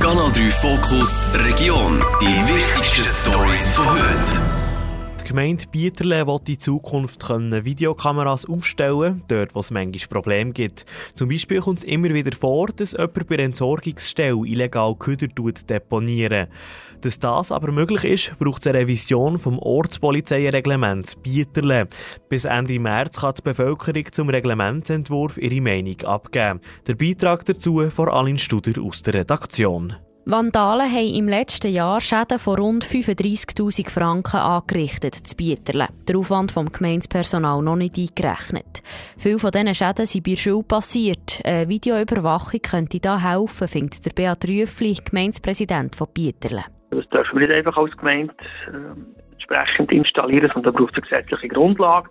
Kanal 3 Fokus Region. Die wichtigsten Stories von heute. Die Gemeinde Bieterle will in Zukunft Videokameras aufstellen dort wo es manchmal Probleme gibt. Zum Beispiel kommt es immer wieder vor, dass jemand bei einer Entsorgungsstelle illegal Köder deponieren. Dass das aber möglich ist, braucht es eine Revision vom Ortspolizeireglement Bieterle. Bis Ende März kann die Bevölkerung zum Reglementsentwurf ihre Meinung abgeben. Der Beitrag dazu von Alin Studer aus der Redaktion. Vandalen haben im letzten Jahr Schäden von rund 35.000 Franken angerichtet, zu Bieterle. Der Aufwand vom Gemeindepersonal noch nicht eingerechnet. Viele von diesen Schäden sind bei der Schule passiert. Eine Videoüberwachung könnte da helfen, findet der Beat Rüffli, Gemeindepräsident von Bieterle. Das dürfen wir nicht einfach als Gemeinde äh, entsprechend installieren, sondern da braucht es eine gesetzliche Grundlage.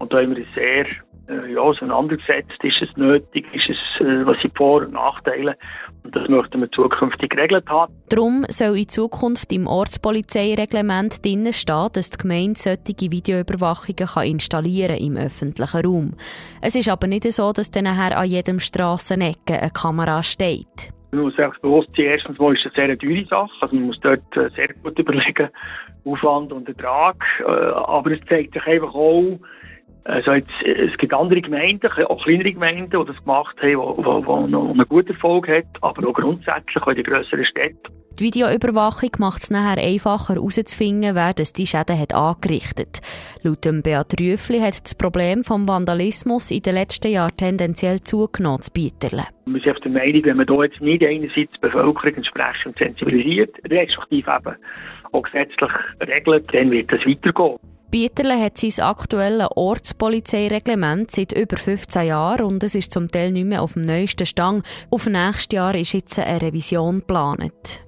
Und da haben wir sehr äh, ja, auseinandergesetzt. Ist es nötig? Ist es, äh, was sind Vor- und Nachteile? Und das möchten wir zukünftig geregelt haben. Darum soll in Zukunft im Ortspolizeireglement drinnen stehen, dass die Gemeinde solche Videoüberwachungen kann installieren im öffentlichen Raum. Es ist aber nicht so, dass dann an jedem Strassenecke eine Kamera steht. Man muss sich bewusst sein, erstens mal ist das eine sehr teure Sache. Also man muss dort äh, sehr gut überlegen, Aufwand und Ertrag. Äh, aber es zeigt sich einfach auch, also jetzt, es gibt andere Gemeinden, auch kleinere Gemeinden, die das gemacht haben, die noch einen guten Erfolg haben, aber auch grundsätzlich in den grösseren Städten. Die Videoüberwachung macht es nachher einfacher herauszufinden, wer das die Schäden hat angerichtet. Laut dem Beat Rüffli hat das Problem vom Vandalismus in den letzten Jahren tendenziell zugenommen zu Bieterle. Wir sind auf der Meinung, wenn man hier jetzt nicht einerseits die Bevölkerung entsprechend sensibilisiert, respektive eben auch gesetzlich regelt, dann wird das weitergehen. Bieterle hat sein aktuelles Ortspolizeireglement seit über 15 Jahren und es ist zum Teil nicht mehr auf dem neuesten Stand. Auf nächstes Jahr ist jetzt eine Revision geplant.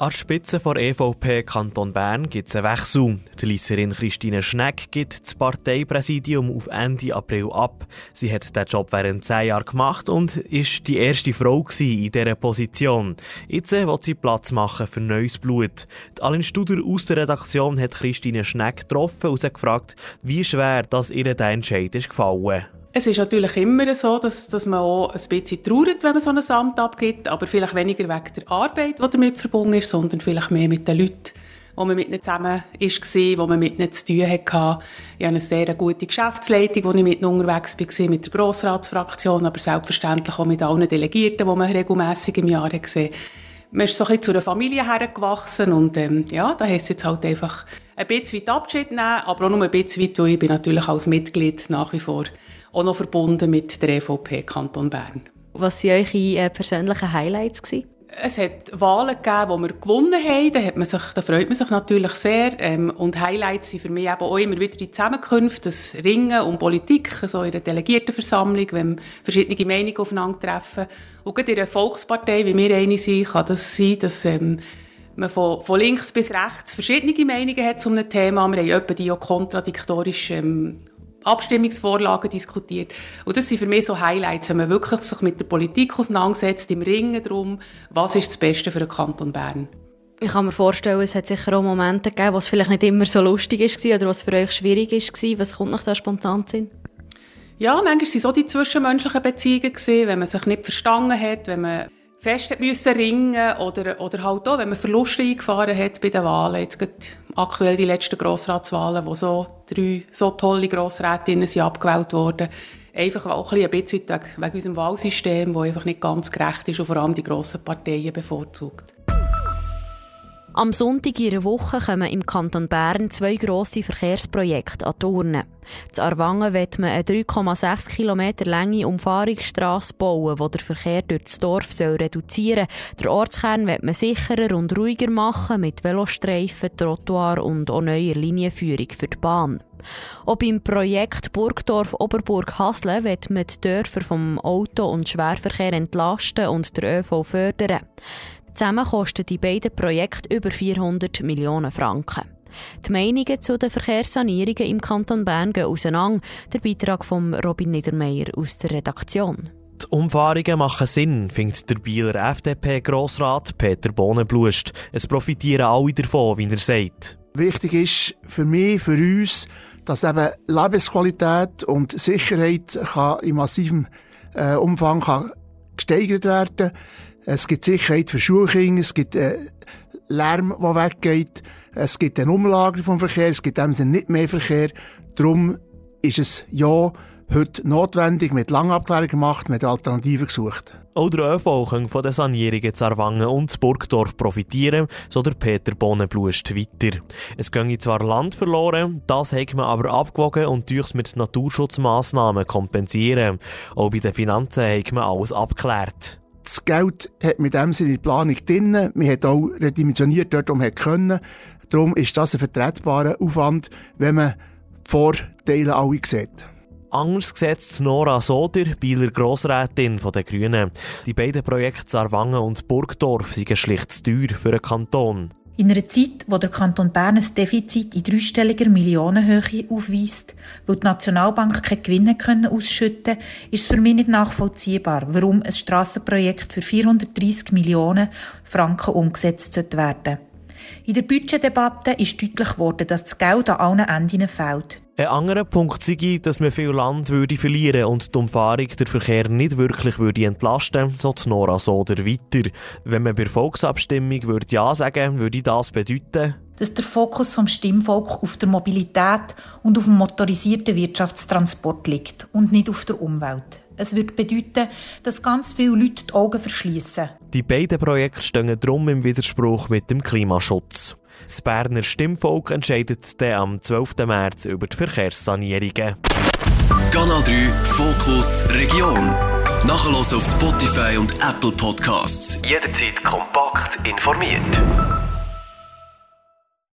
An der Spitze der EVP Kanton Bern gibt es einen Wechsel. Die Lisserin Christine Schneck gibt das Parteipräsidium auf Ende April ab. Sie hat diesen Job während zehn Jahren gemacht und ist die erste Frau in dieser Position. Jetzt will sie Platz machen für neues Blut. Die Aline Studer aus der Redaktion hat Christine Schneck getroffen und sie gefragt, wie schwer das ihr der Entscheid ist gefallen es ist natürlich immer so, dass, dass man auch ein bisschen trauert, wenn man so ein Amt abgibt, aber vielleicht weniger wegen der Arbeit, die damit verbunden ist, sondern vielleicht mehr mit den Leuten, wo man mit ihnen zusammen war, wo man mit ihnen zu tun hatte. Ich habe eine sehr gute Geschäftsleitung, wo ich mit unterwegs war, mit der Grossratsfraktion, aber selbstverständlich auch mit allen Delegierten, die man regelmässig im Jahr gesehen man ist so ein bisschen zu einer Familie hergewachsen und ähm, ja, da heisst es jetzt halt einfach ein bisschen weit Abschied nehmen, aber auch nur ein bisschen weit, weil ich bin natürlich als Mitglied nach wie vor auch noch verbunden mit der EVP Kanton Bern. Was waren eure äh, persönlichen Highlights? Gewesen? Es hat Wahlen gegeben, die wir gewonnen haben. Da, hat man sich, da freut man sich natürlich sehr. Ähm, und Highlights sind für mich eben auch immer wieder die Zusammenkünfte, das Ringen um Politik, so in der Delegiertenversammlung, wenn verschiedene Meinungen aufeinandertreffen. Und gerade in einer Volkspartei, wie wir eine sind, kann das sein, dass ähm, man von, von, links bis rechts verschiedene Meinungen hat zu einem Thema. Wir haben etwa die auch kontradiktorisch ähm, Abstimmungsvorlagen diskutiert. Und das sind für mich so Highlights, wenn man wirklich sich mit der Politik auseinandersetzt, im Ringen darum, was ist das Beste für den Kanton Bern. Ich kann mir vorstellen, es hat sicher auch Momente gegeben, wo es vielleicht nicht immer so lustig war oder was für euch schwierig war. Was kommt nach da spontan Sinn? Ja, manchmal waren es so die zwischenmenschlichen Beziehungen, wenn man sich nicht verstanden hat, wenn man fest müssen ringen oder, oder halt auch, wenn man Verluste eingefahren hat bei den Wahlen. Jetzt aktuell die letzten Grossratswahlen, wo so drei so tolle Grossrätinnen sind abgewählt wurden. Einfach auch ein bisschen wegen, wegen unserem Wahlsystem, das einfach nicht ganz gerecht ist und vor allem die grossen Parteien bevorzugt. Am Sonntag einer Woche kommen im Kanton Bern zwei grosse Verkehrsprojekte an Turnen. Zu Arwangen wird man eine 3,6 km lange Umfahrungsstrasse bauen, die den Verkehr durch das Dorf reduzieren soll. Der Ortskern wird man sicherer und ruhiger machen mit Velostreifen, Trottoir und auch neuer Linienführung für die Bahn. Auch beim Projekt Burgdorf Oberburg Hasle wird man die Dörfer vom Auto- und Schwerverkehr entlasten und der ÖV fördern. Zusammen kosten die beiden Projekte über 400 Millionen Franken. Die Meinungen zu den Verkehrssanierungen im Kanton Bern gehen auseinander. Der Beitrag von Robin Niedermeyer aus der Redaktion. Die Umfahrungen machen Sinn, findet der Bieler FDP-Grossrat Peter Bohnenblust. Es profitieren alle davon, wie er sagt. Wichtig ist für mich, für uns, dass eben Lebensqualität und Sicherheit kann in massivem äh, Umfang kann gesteigert werden kann Es gibt Sicherheit für Schulkinder, es gibt äh, Lärm, der weggeht, es gibt eine Umlagerung vom Verkehr, es gibt dem Sinne nicht mehr Verkehr. Darum ist es ja heute notwendig, mit Langabklärung gemacht, mit Alternativen gesucht. Auch der ÖV kann von den Sanierungen zu Arwangen und zu Burgdorf profitieren, so der Peter Bohnenblust weiter. Es ginge zwar Land verloren, das hat man aber abgewogen und durch mit Naturschutzmaßnahmen kompensieren. Auch bei den Finanzen hat man alles abgeklärt. Das Geld hat mit dem Sinne in der Planung drin. Man hat auch redimensioniert dort, wo man können. Darum ist das ein vertretbarer Aufwand, wenn man die Vorteile alle sieht. Anders gesetzt Nora Soder, Bieler Grossrätin der Grünen. Die beiden Projekte Sarwangen und Burgdorf sind schlicht zu teuer für den Kanton. In einer Zeit, wo der Kanton Bern ein Defizit in dreistelliger Millionenhöhe aufweist, weil die Nationalbank keine Gewinne können ausschütten ist es für mich nicht nachvollziehbar, warum ein Strassenprojekt für 430 Millionen Franken umgesetzt werden sollte. In der Budgetdebatte ist deutlich geworden, dass das Geld an allen Enden fehlt. Ein anderer Punkt sei, dass man viel Land würde verlieren und die Umfahrung der Verkehr nicht wirklich würde entlasten, so die Nora Soder weiter. Wenn man bei der Volksabstimmung würde Ja sagen, würde das bedeuten, dass der Fokus vom Stimmvolk auf der Mobilität und auf dem motorisierten Wirtschaftstransport liegt und nicht auf der Umwelt. Es würde bedeuten, dass ganz viele Leute die Augen verschließen. Die beiden Projekte stehen darum im Widerspruch mit dem Klimaschutz. Das Berner Stimmvolk entscheidet dann am 12. März über die Verkehrssanierungen. Kanal 3 Fokus Region. Nachher auf Spotify und Apple Podcasts. Jederzeit kompakt informiert.